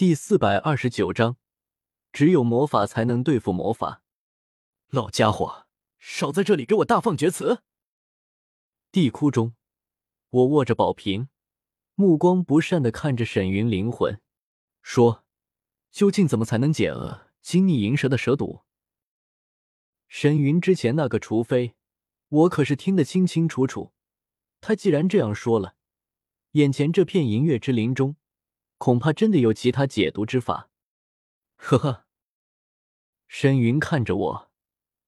第四百二十九章，只有魔法才能对付魔法。老家伙，少在这里给我大放厥词！地窟中，我握着宝瓶，目光不善的看着沈云灵魂，说：“究竟怎么才能解厄金逆银蛇的蛇毒？”沈云之前那个“除非”，我可是听得清清楚楚。他既然这样说了，眼前这片银月之林中。恐怕真的有其他解毒之法。呵呵，沈云看着我，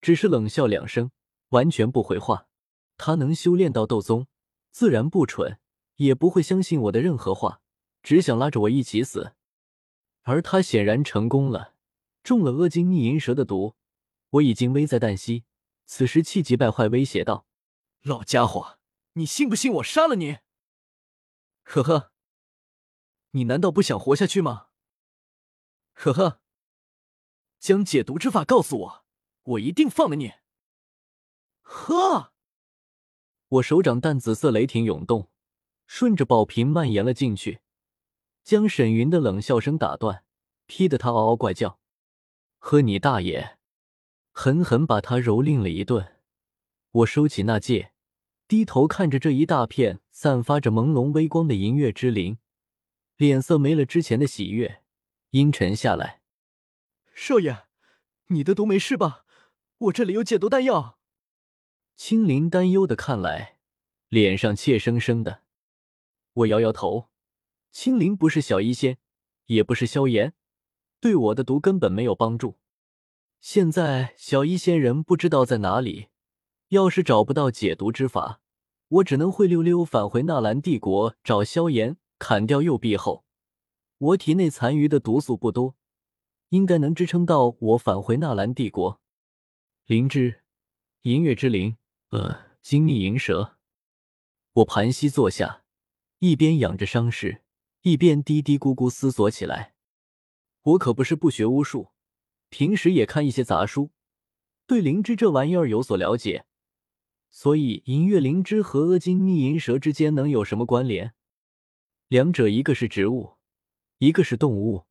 只是冷笑两声，完全不回话。他能修炼到斗宗，自然不蠢，也不会相信我的任何话，只想拉着我一起死。而他显然成功了，中了阿金逆银蛇的毒，我已经危在旦夕。此时气急败坏，威胁道：“老家伙，你信不信我杀了你？”呵呵。你难道不想活下去吗？呵呵，将解毒之法告诉我，我一定放了你。呵，我手掌淡紫色雷霆涌动，顺着宝瓶蔓延了进去，将沈云的冷笑声打断，劈得他嗷嗷怪叫。呵你大爷！狠狠把他蹂躏了一顿。我收起那戒，低头看着这一大片散发着朦胧微光的银月之灵。脸色没了之前的喜悦，阴沉下来。少爷，你的毒没事吧？我这里有解毒丹药。青灵担忧的看来，脸上怯生生的。我摇摇头。青灵不是小医仙，也不是萧炎，对我的毒根本没有帮助。现在小医仙人不知道在哪里，要是找不到解毒之法，我只能灰溜溜返回纳兰帝国找萧炎。砍掉右臂后，我体内残余的毒素不多，应该能支撑到我返回纳兰帝国。灵芝，银月之灵，呃，金逆银蛇。我盘膝坐下，一边养着伤势，一边嘀嘀咕咕思索起来。我可不是不学巫术，平时也看一些杂书，对灵芝这玩意儿有所了解。所以，银月灵芝和阿金逆银蛇之间能有什么关联？两者一个是植物，一个是动物，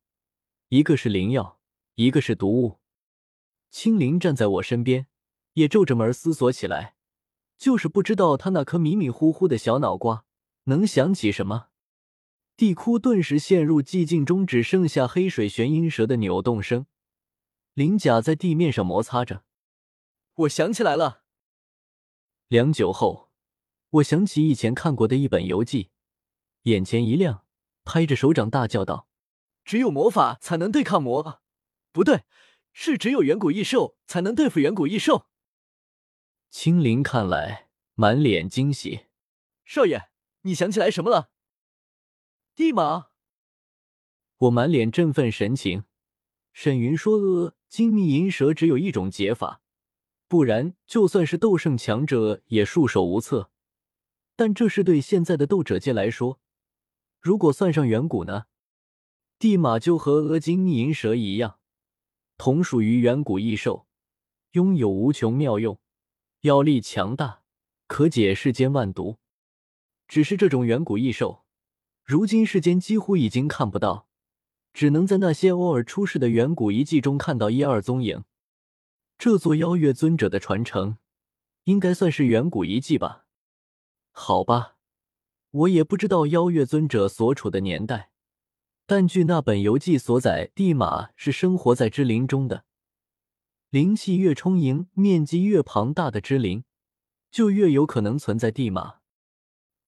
一个是灵药，一个是毒物。青灵站在我身边，也皱着眉思索起来，就是不知道他那颗迷迷糊糊的小脑瓜能想起什么。地窟顿时陷入寂静中，只剩下黑水玄阴蛇的扭动声。鳞甲在地面上摩擦着。我想起来了。良久后，我想起以前看过的一本游记。眼前一亮，拍着手掌大叫道：“只有魔法才能对抗魔，不对，是只有远古异兽才能对付远古异兽。”青灵看来满脸惊喜：“少爷，你想起来什么了？”地马，我满脸振奋神情。沈云说：“呃，金密银蛇只有一种解法，不然就算是斗圣强者也束手无策。但这是对现在的斗者界来说。”如果算上远古呢？地马就和额金银蛇一样，同属于远古异兽，拥有无穷妙用，妖力强大，可解世间万毒。只是这种远古异兽，如今世间几乎已经看不到，只能在那些偶尔出世的远古遗迹中看到一二踪影。这座妖月尊者的传承，应该算是远古遗迹吧？好吧。我也不知道妖月尊者所处的年代，但据那本游记所载，地马是生活在之林中的。灵气越充盈、面积越庞大的之灵，就越有可能存在地马。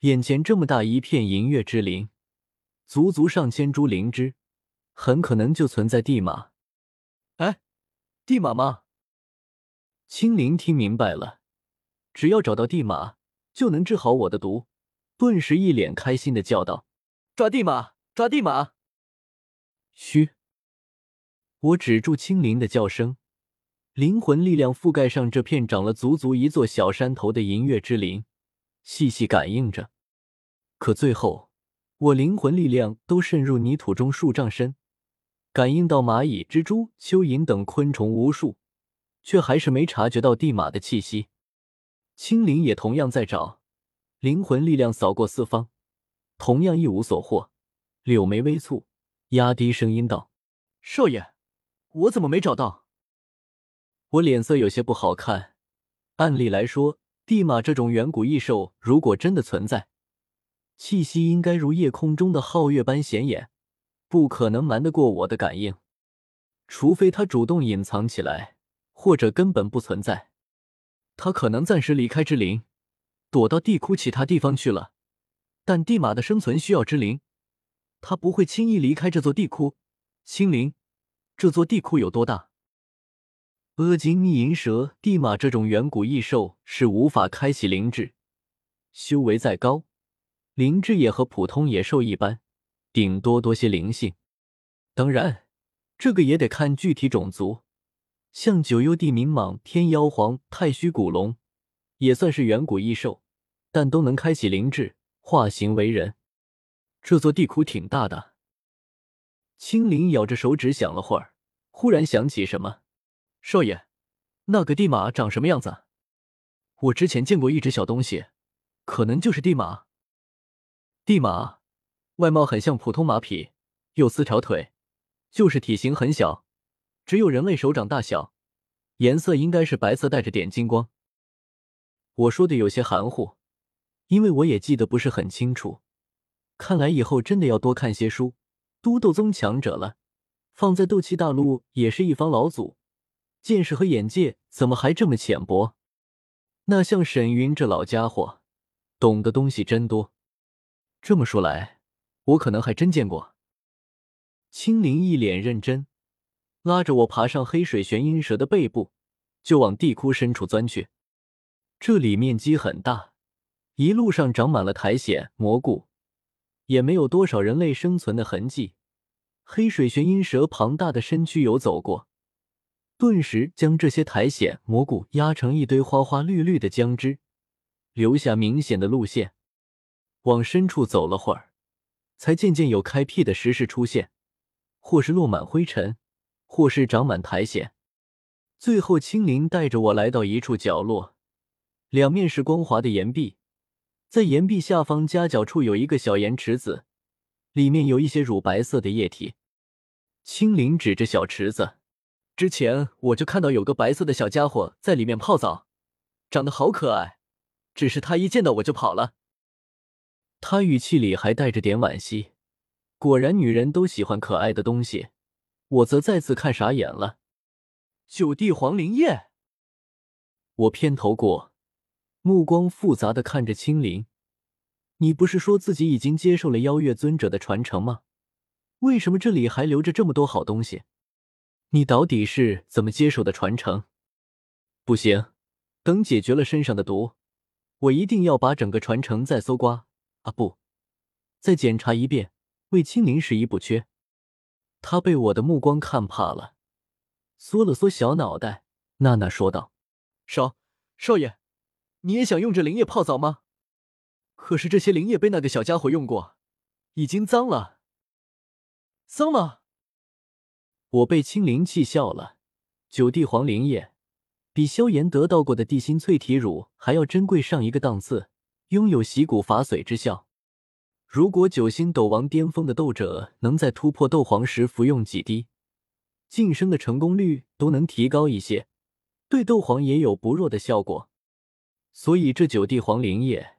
眼前这么大一片银月之林，足足上千株灵芝，很可能就存在地马。哎，地马吗？青灵听明白了，只要找到地马，就能治好我的毒。顿时一脸开心的叫道：“抓地马，抓地马！”嘘！我止住青灵的叫声，灵魂力量覆盖上这片长了足足一座小山头的银月之林，细细感应着。可最后，我灵魂力量都渗入泥土中数丈深，感应到蚂蚁、蜘蛛、蚯蚓等昆虫无数，却还是没察觉到地马的气息。青灵也同样在找。灵魂力量扫过四方，同样一无所获，柳眉微蹙，压低声音道：“少爷，我怎么没找到？”我脸色有些不好看。按理来说，地马这种远古异兽，如果真的存在，气息应该如夜空中的皓月般显眼，不可能瞒得过我的感应。除非他主动隐藏起来，或者根本不存在。他可能暂时离开之灵，躲到地窟其他地方去了。但地马的生存需要之灵，他不会轻易离开这座地窟。青灵，这座地窟有多大？阿金逆银蛇，地马这种远古异兽是无法开启灵智，修为再高，灵智也和普通野兽一般，顶多多些灵性。当然，这个也得看具体种族。像九幽地冥蟒、天妖皇、太虚古龙，也算是远古异兽，但都能开启灵智，化形为人。这座地窟挺大的。青灵咬着手指想了会儿，忽然想起什么：“少爷，那个地马长什么样子？我之前见过一只小东西，可能就是地马。地马外貌很像普通马匹，有四条腿，就是体型很小。”只有人类手掌大小，颜色应该是白色，带着点金光。我说的有些含糊，因为我也记得不是很清楚。看来以后真的要多看些书。都斗宗强者了，放在斗气大陆也是一方老祖，见识和眼界怎么还这么浅薄？那像沈云这老家伙，懂的东西真多。这么说来，我可能还真见过。青灵一脸认真。拉着我爬上黑水玄阴蛇的背部，就往地窟深处钻去。这里面积很大，一路上长满了苔藓、蘑菇，也没有多少人类生存的痕迹。黑水玄阴蛇庞大的身躯游走过，顿时将这些苔藓、蘑菇压成一堆花花绿绿的浆汁，留下明显的路线。往深处走了会儿，才渐渐有开辟的石室出现，或是落满灰尘。或是长满苔藓，最后青灵带着我来到一处角落，两面是光滑的岩壁，在岩壁下方夹角处有一个小盐池子，里面有一些乳白色的液体。青灵指着小池子，之前我就看到有个白色的小家伙在里面泡澡，长得好可爱，只是他一见到我就跑了。他语气里还带着点惋惜，果然女人都喜欢可爱的东西。我则再次看傻眼了。九地黄灵液，我偏头过，目光复杂的看着青灵。你不是说自己已经接受了妖月尊者的传承吗？为什么这里还留着这么多好东西？你到底是怎么接受的传承？不行，等解决了身上的毒，我一定要把整个传承再搜刮啊！不，再检查一遍，为青灵十一不缺。他被我的目光看怕了，缩了缩小脑袋，娜娜说道：“少少爷，你也想用这灵液泡澡吗？可是这些灵液被那个小家伙用过，已经脏了。脏了。”我被青灵气笑了。九地黄灵液比萧炎得到过的地心淬体乳还要珍贵上一个档次，拥有洗骨伐髓之效。如果九星斗王巅峰的斗者能在突破斗皇时服用几滴，晋升的成功率都能提高一些，对斗皇也有不弱的效果。所以这九地黄灵液，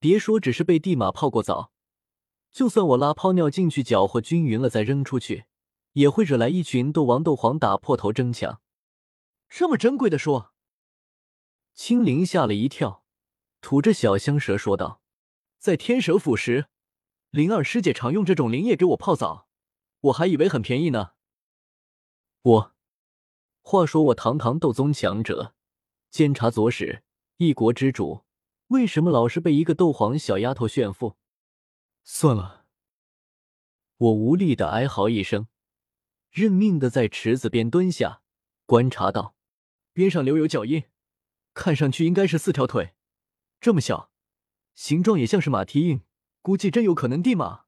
别说只是被地马泡过澡，就算我拉泡尿进去搅和均匀了再扔出去，也会惹来一群斗王、斗皇打破头争抢。这么珍贵的说，青灵吓了一跳，吐着小香舌说道：“在天蛇府时。”灵儿师姐常用这种灵液给我泡澡，我还以为很便宜呢。我，话说我堂堂斗宗强者，监察左使，一国之主，为什么老是被一个斗皇小丫头炫富？算了，我无力的哀嚎一声，认命的在池子边蹲下，观察到边上留有脚印，看上去应该是四条腿，这么小，形状也像是马蹄印。估计真有可能地马。